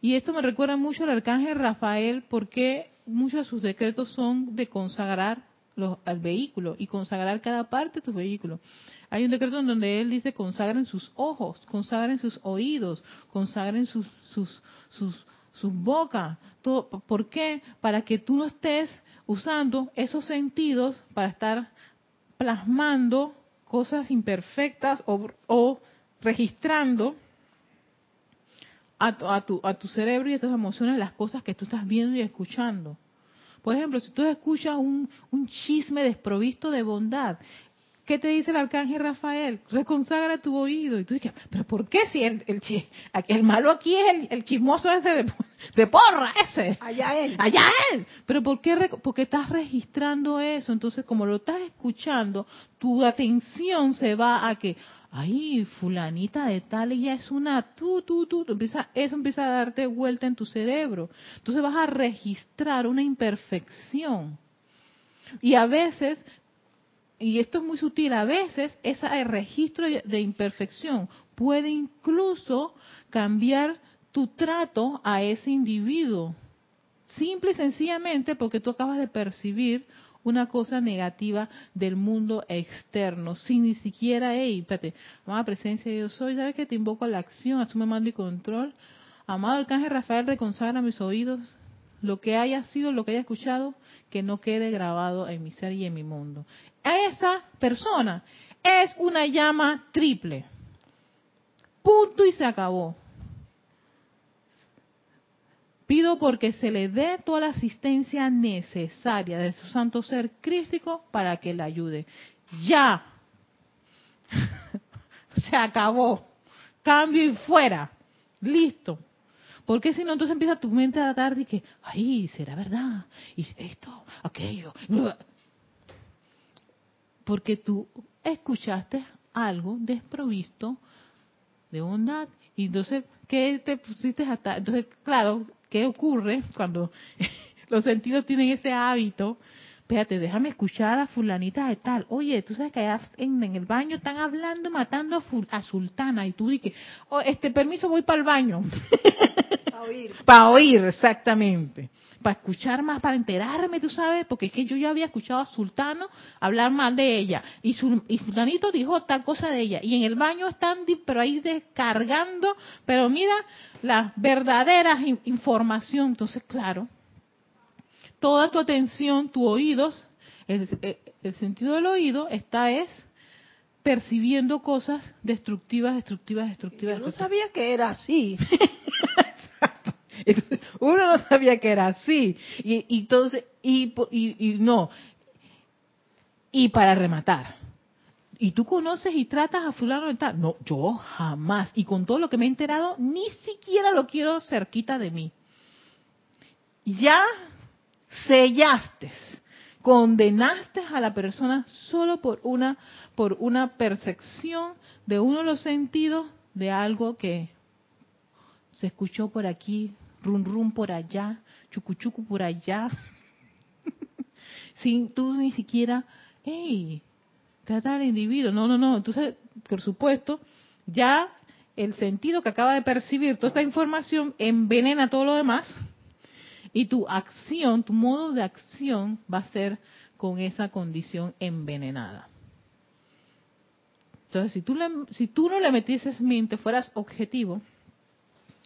y esto me recuerda mucho al arcángel Rafael porque muchos de sus decretos son de consagrar los, al vehículo y consagrar cada parte de tu vehículo. Hay un decreto en donde él dice consagren sus ojos, consagren sus oídos, consagren sus, sus, sus, sus bocas. ¿Por qué? Para que tú no estés usando esos sentidos para estar plasmando cosas imperfectas o, registrando a tu, a, tu, cerebro y a tus emociones las cosas que tú estás viendo y escuchando. Por ejemplo, si tú escuchas un, un chisme desprovisto de bondad, ¿qué te dice el arcángel Rafael? Reconsagra tu oído. Y tú dices, ¿pero por qué si el, el, el malo aquí es el, el chismoso ese de, de, porra, ese? Allá él. Allá él. ¿Pero por qué? Porque estás registrando eso. Entonces, como lo estás escuchando, tu atención se va a que, ay, fulanita de tal, ella es una tú, tú, tú, empieza, eso empieza a darte vuelta en tu cerebro. Entonces vas a registrar una imperfección. Y a veces, y esto es muy sutil, a veces ese registro de imperfección puede incluso cambiar tu trato a ese individuo. Simple y sencillamente porque tú acabas de percibir una cosa negativa del mundo externo, sin ni siquiera, hey, espérate, amada presencia de Dios soy, ¿sabes que te invoco a la acción, asume mando y control? Amado Arcángel Rafael, reconsagra mis oídos, lo que haya sido, lo que haya escuchado, que no quede grabado en mi ser y en mi mundo. Esa persona es una llama triple. Punto y se acabó. Pido porque se le dé toda la asistencia necesaria de su santo ser crístico para que le ayude. Ya. se acabó. Cambio y fuera. Listo. Porque si no, entonces empieza tu mente a dar de que, ay, será verdad. Y esto, aquello. Porque tú escuchaste algo desprovisto de bondad. Y entonces, ¿qué te pusiste hasta? Entonces, claro, ¿Qué ocurre cuando los sentidos tienen ese hábito? Espérate, déjame escuchar a fulanita de tal. Oye, tú sabes que allá en, el baño están hablando, matando a, Sultana. Y tú dices, oh, este permiso, voy para el baño. Para oír. para oír, exactamente. Para escuchar más, para enterarme, tú sabes, porque es que yo ya había escuchado a Sultano hablar mal de ella. Y, su, y Sultanito dijo tal cosa de ella. Y en el baño están, pero ahí descargando, pero mira, la verdadera información. Entonces, claro, toda tu atención, tus oídos, el, sentido del oído está es percibiendo cosas destructivas, destructivas, destructivas. Yo no sabía que era así. Uno no sabía que era así. Y, entonces, y, y no. Y para rematar, y tú conoces y tratas a fulano de tal. No, yo jamás. Y con todo lo que me he enterado, ni siquiera lo quiero cerquita de mí. Ya sellaste, condenaste a la persona solo por una, por una percepción de uno de los sentidos de algo que se escuchó por aquí, rum rum por allá, chucuchucu por allá, sin tú ni siquiera, hey, trata al individuo. No, no, no. Entonces, por supuesto, ya el sentido que acaba de percibir toda esta información envenena todo lo demás y tu acción, tu modo de acción va a ser con esa condición envenenada. Entonces, si tú, si tú no le metieses mente, fueras objetivo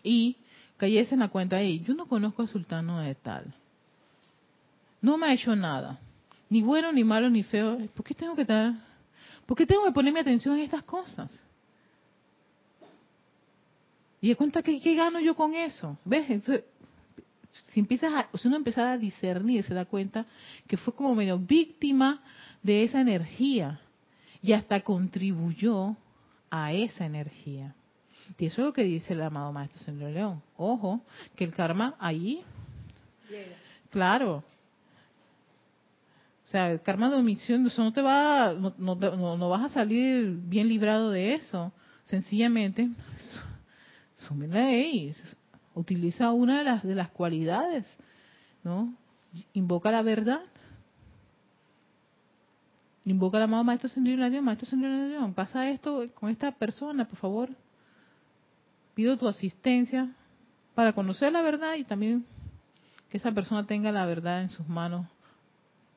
y cayese en la cuenta, ahí, yo no conozco al sultano de tal, no me ha hecho nada, ni bueno, ni malo, ni feo, ¿por qué tengo que estar, por qué tengo que poner mi atención en estas cosas? Y de cuenta que qué gano yo con eso, ¿ves? Entonces, si empiezas a, si uno empieza a discernir, se da cuenta que fue como medio víctima de esa energía y hasta contribuyó a esa energía. Y eso es lo que dice el amado Maestro Señor León. Ojo, que el karma ahí, claro. O sea, el karma de omisión, eso no te va, no, no, no vas a salir bien librado de eso. Sencillamente, sume la ley, utiliza una de las, de las cualidades, ¿no? Invoca la verdad. Invoca al amado Maestro de Dios, Maestro de Dios, pasa esto con esta persona, por favor. Pido tu asistencia para conocer la verdad y también que esa persona tenga la verdad en sus manos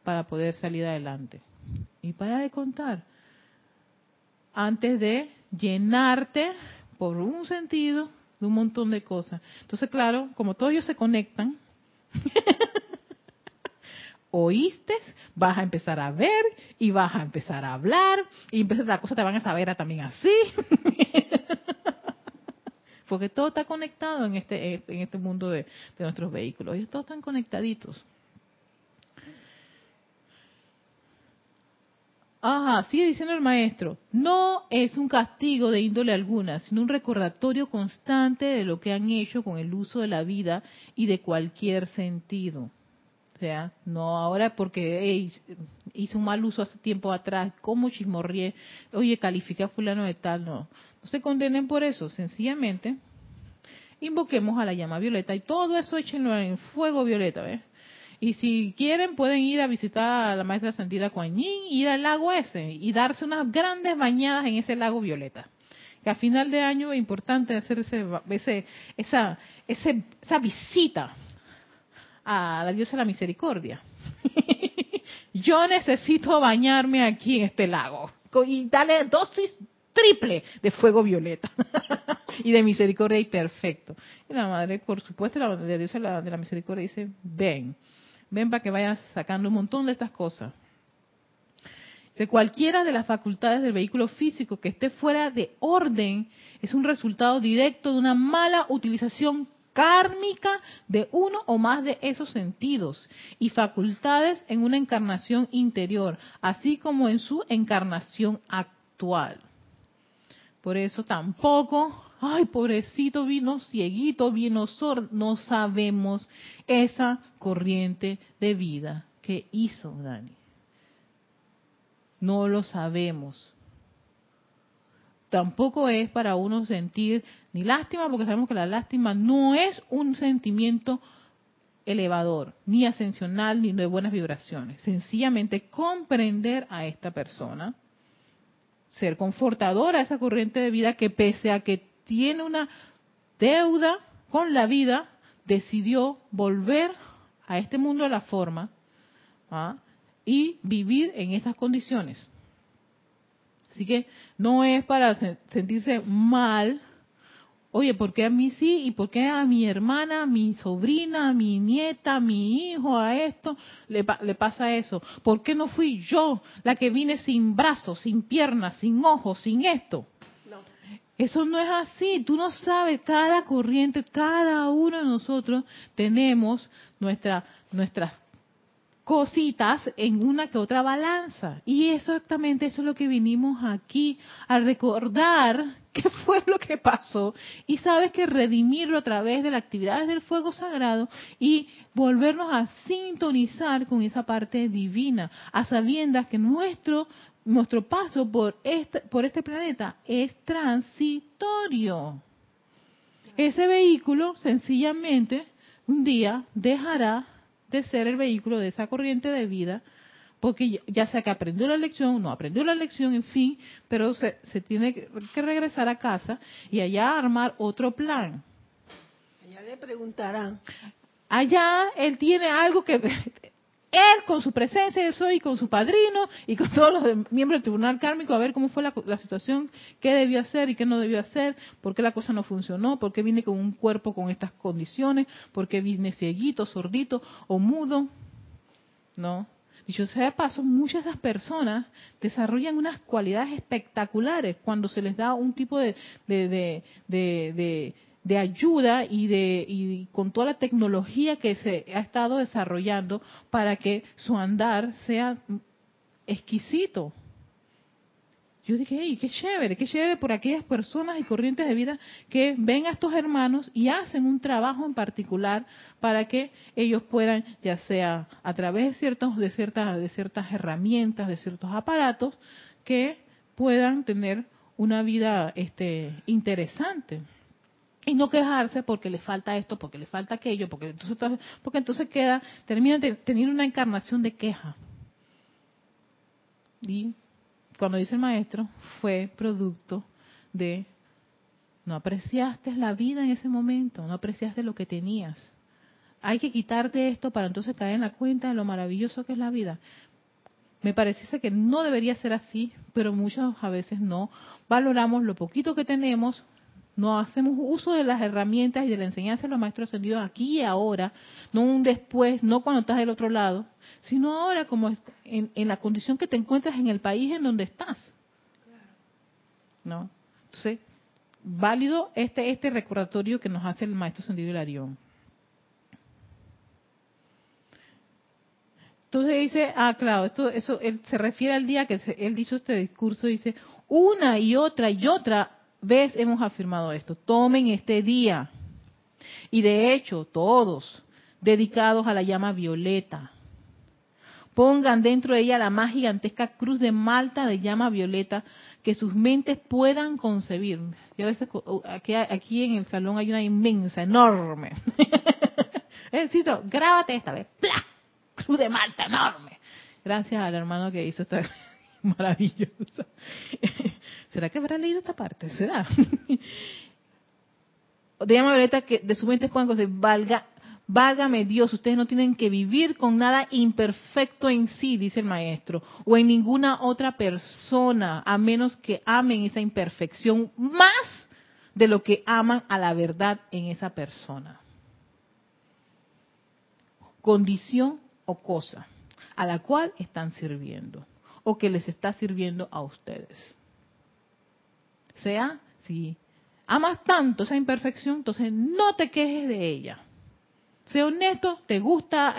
para poder salir adelante. Y para de contar, antes de llenarte por un sentido de un montón de cosas. Entonces, claro, como todos ellos se conectan, oíste, vas a empezar a ver y vas a empezar a hablar y las cosas te van a saber también así. Porque todo está conectado en este, en este mundo de, de nuestros vehículos. Ellos todos están conectaditos. Ajá, sigue diciendo el maestro, no es un castigo de índole alguna, sino un recordatorio constante de lo que han hecho con el uso de la vida y de cualquier sentido. O sea, no ahora porque hice un mal uso hace tiempo atrás, como chismorrié, oye, califica a fulano de tal, no. No se condenen por eso, sencillamente invoquemos a la llama violeta y todo eso échenlo en fuego violeta, ¿ves? Y si quieren, pueden ir a visitar a la maestra sentida Kuan Yin, ir al lago ese y darse unas grandes bañadas en ese lago violeta. Que a final de año es importante hacer ese, esa, esa visita a la diosa de la misericordia. Yo necesito bañarme aquí en este lago y darle dosis triple de fuego violeta y de misericordia y perfecto. Y la madre, por supuesto, la, diosa de la misericordia dice, ven. Ven para que vayas sacando un montón de estas cosas. De cualquiera de las facultades del vehículo físico que esté fuera de orden es un resultado directo de una mala utilización kármica de uno o más de esos sentidos y facultades en una encarnación interior, así como en su encarnación actual. Por eso tampoco ay, pobrecito, vino cieguito, vino sordo. No sabemos esa corriente de vida que hizo Dani. No lo sabemos. Tampoco es para uno sentir ni lástima, porque sabemos que la lástima no es un sentimiento elevador, ni ascensional, ni de buenas vibraciones. Sencillamente comprender a esta persona, ser confortadora a esa corriente de vida que pese a que tiene una deuda con la vida, decidió volver a este mundo de la forma ¿ah? y vivir en esas condiciones. Así que no es para sentirse mal, oye, ¿por qué a mí sí? ¿Y por qué a mi hermana, mi sobrina, mi nieta, mi hijo, a esto le, le pasa eso? ¿Por qué no fui yo la que vine sin brazos, sin piernas, sin ojos, sin esto? Eso no es así. Tú no sabes, cada corriente, cada uno de nosotros tenemos nuestra, nuestras cositas en una que otra balanza. Y exactamente eso es lo que vinimos aquí a recordar qué fue lo que pasó. Y sabes que redimirlo a través de las actividades del fuego sagrado y volvernos a sintonizar con esa parte divina, a sabiendas que nuestro nuestro paso por este, por este planeta es transitorio. Ese vehículo sencillamente un día dejará de ser el vehículo de esa corriente de vida porque ya sea que aprendió la lección, no aprendió la lección, en fin, pero se, se tiene que regresar a casa y allá armar otro plan. Allá le preguntarán. Allá él tiene algo que él con su presencia de soy y con su padrino y con todos los miembros del tribunal kármico a ver cómo fue la, situación, qué debió hacer y qué no debió hacer, por qué la cosa no funcionó, por qué vine con un cuerpo con estas condiciones, por qué vine cieguito, sordito o mudo. No. Dicho sea de paso, muchas de esas personas desarrollan unas cualidades espectaculares cuando se les da un tipo de, de, de, de ayuda y de y con toda la tecnología que se ha estado desarrollando para que su andar sea exquisito. Yo dije, hey, qué chévere, qué chévere por aquellas personas y corrientes de vida que ven a estos hermanos y hacen un trabajo en particular para que ellos puedan, ya sea a través de ciertos, de ciertas, de ciertas herramientas, de ciertos aparatos, que puedan tener una vida este, interesante y no quejarse porque le falta esto, porque le falta aquello, porque entonces, porque entonces queda, termina teniendo una encarnación de queja. Y cuando dice el maestro, fue producto de no apreciaste la vida en ese momento, no apreciaste lo que tenías. Hay que quitarte esto para entonces caer en la cuenta de lo maravilloso que es la vida. Me pareciese que no debería ser así, pero muchas a veces no. Valoramos lo poquito que tenemos, no hacemos uso de las herramientas y de la enseñanza de los maestros ascendidos aquí y ahora, no un después, no cuando estás del otro lado, sino ahora como en, en la condición que te encuentras en el país en donde estás. ¿No? Entonces, válido este, este recordatorio que nos hace el maestro ascendido Hilarión. Entonces dice, ah, claro, esto, eso él se refiere al día que él hizo este discurso, dice, una y otra y otra vez hemos afirmado esto. Tomen este día. Y de hecho, todos dedicados a la llama violeta. Pongan dentro de ella la más gigantesca cruz de Malta de llama violeta que sus mentes puedan concebir. Y a veces aquí, aquí en el salón hay una inmensa, enorme. Necesito, grábate esta vez. ¡Pla! Cruz de Malta enorme. Gracias al hermano que hizo esta maravillosa. ¿Será que habrá leído esta parte? ¿Será? de llama violeta que de su mente puedan cosas, valga, válgame Dios, ustedes no tienen que vivir con nada imperfecto en sí, dice el maestro, o en ninguna otra persona, a menos que amen esa imperfección más de lo que aman a la verdad en esa persona. Condición o cosa a la cual están sirviendo o que les está sirviendo a ustedes sea, si amas tanto esa imperfección, entonces no te quejes de ella. Sé honesto, te gusta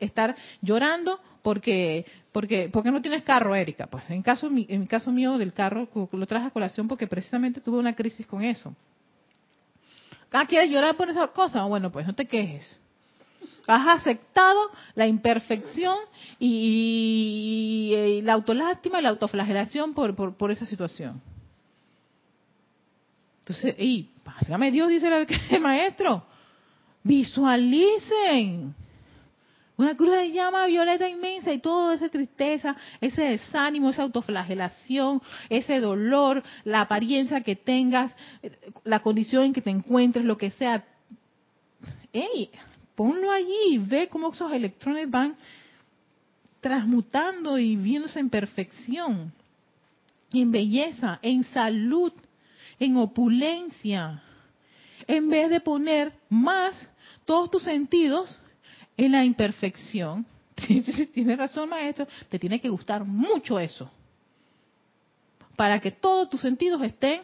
estar llorando porque porque porque no tienes carro, Erika. Pues en caso en mi caso mío del carro lo traje a colación porque precisamente tuve una crisis con eso. ¿Ah, quieres llorar por esa cosa? Bueno, pues no te quejes. Has aceptado la imperfección y, la autolástima y la autoflagelación por, por, por esa situación. Entonces, y válgame Dios, dice el maestro, visualicen una cruz de llama violeta inmensa y toda esa tristeza, ese desánimo, esa autoflagelación, ese dolor, la apariencia que tengas, la condición en que te encuentres, lo que sea. ¡Ey! Ponlo allí y ve cómo esos electrones van transmutando y viéndose en perfección, en belleza, en salud, en opulencia, en vez de poner más todos tus sentidos en la imperfección. Tienes razón, maestro, te tiene que gustar mucho eso. Para que todos tus sentidos estén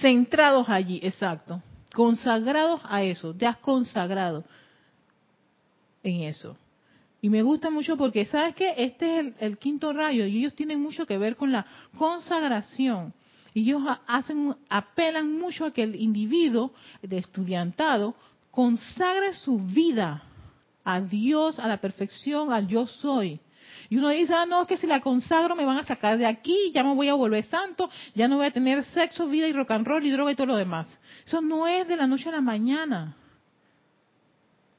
centrados allí, exacto. Consagrados a eso, te has consagrado en eso. Y me gusta mucho porque, ¿sabes qué? Este es el, el, quinto rayo y ellos tienen mucho que ver con la consagración. Y ellos hacen, apelan mucho a que el individuo de estudiantado consagre su vida a Dios, a la perfección, al yo soy. Y uno dice, ah, no, es que si la consagro me van a sacar de aquí, ya me voy a volver santo, ya no voy a tener sexo, vida y rock and roll y droga y todo lo demás. Eso no es de la noche a la mañana.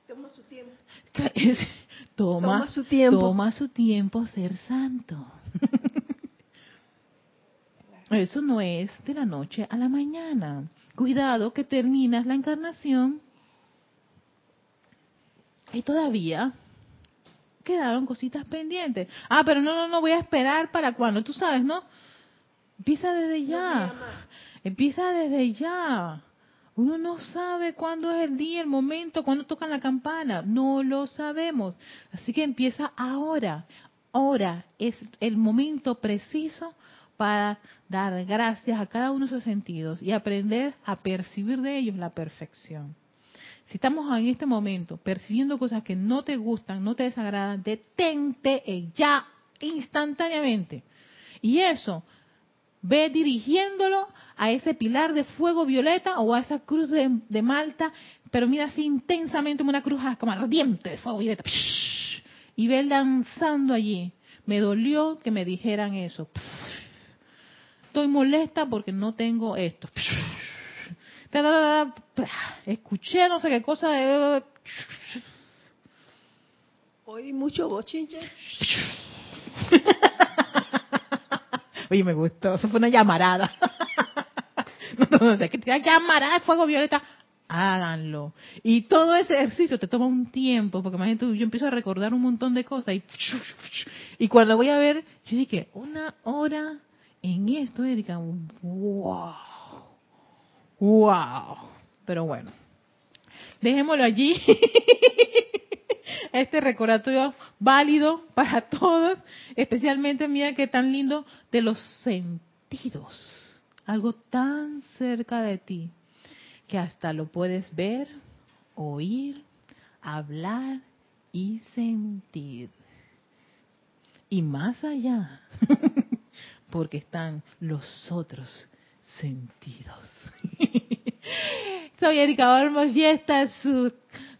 Toma su tiempo. Toma, Toma su tiempo. Toma su tiempo ser santo. Eso no es de la noche a la mañana. Cuidado que terminas la encarnación y todavía quedaron cositas pendientes. Ah, pero no, no, no, voy a esperar para cuando, tú sabes, ¿no? Empieza desde ya. Empieza desde ya. Uno no sabe cuándo es el día, el momento, cuándo tocan la campana. No lo sabemos. Así que empieza ahora. Ahora es el momento preciso para dar gracias a cada uno de sus sentidos y aprender a percibir de ellos la perfección. Si estamos en este momento percibiendo cosas que no te gustan, no te desagradan, detente ya instantáneamente. Y eso, ve dirigiéndolo a ese pilar de fuego violeta o a esa cruz de, Malta, pero mira así intensamente una cruz como ardiente de fuego violeta. Y ve lanzando allí. Me dolió que me dijeran eso. Estoy molesta porque no tengo esto. Escuché no sé qué cosa. Oí mucho bochinche. Oye, me gustó. Eso fue una llamarada. no, que te llamarada de fuego violeta. Háganlo. Y todo ese ejercicio te toma un tiempo, porque imagínate, yo empiezo a recordar un montón de cosas y, y cuando voy a ver, yo dije, una hora en esto, Erika, wow ¡Wow! Pero bueno, dejémoslo allí. este recordatorio válido para todos, especialmente, mira que tan lindo, de los sentidos. Algo tan cerca de ti que hasta lo puedes ver, oír, hablar y sentir. Y más allá, porque están los otros sentidos. Soy Erika Olmos y esta es su,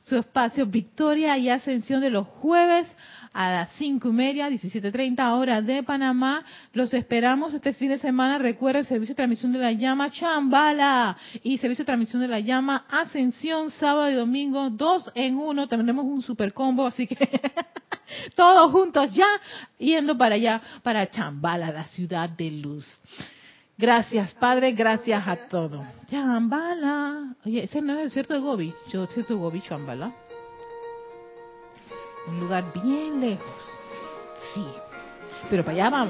su espacio Victoria y Ascensión de los jueves a las cinco y media, 17.30 horas de Panamá. Los esperamos este fin de semana. Recuerden, servicio de transmisión de la llama Chambala y servicio de transmisión de la llama Ascensión, sábado y domingo, dos en uno. Tenemos un super combo, así que todos juntos ya yendo para allá, para Chambala, la ciudad de luz. Gracias, Padre, gracias a todo. Chambala. Oye, ese no es el desierto de Gobi. Yo, desierto de Gobi, Chambala. Un lugar bien lejos. Sí. Pero para allá vamos.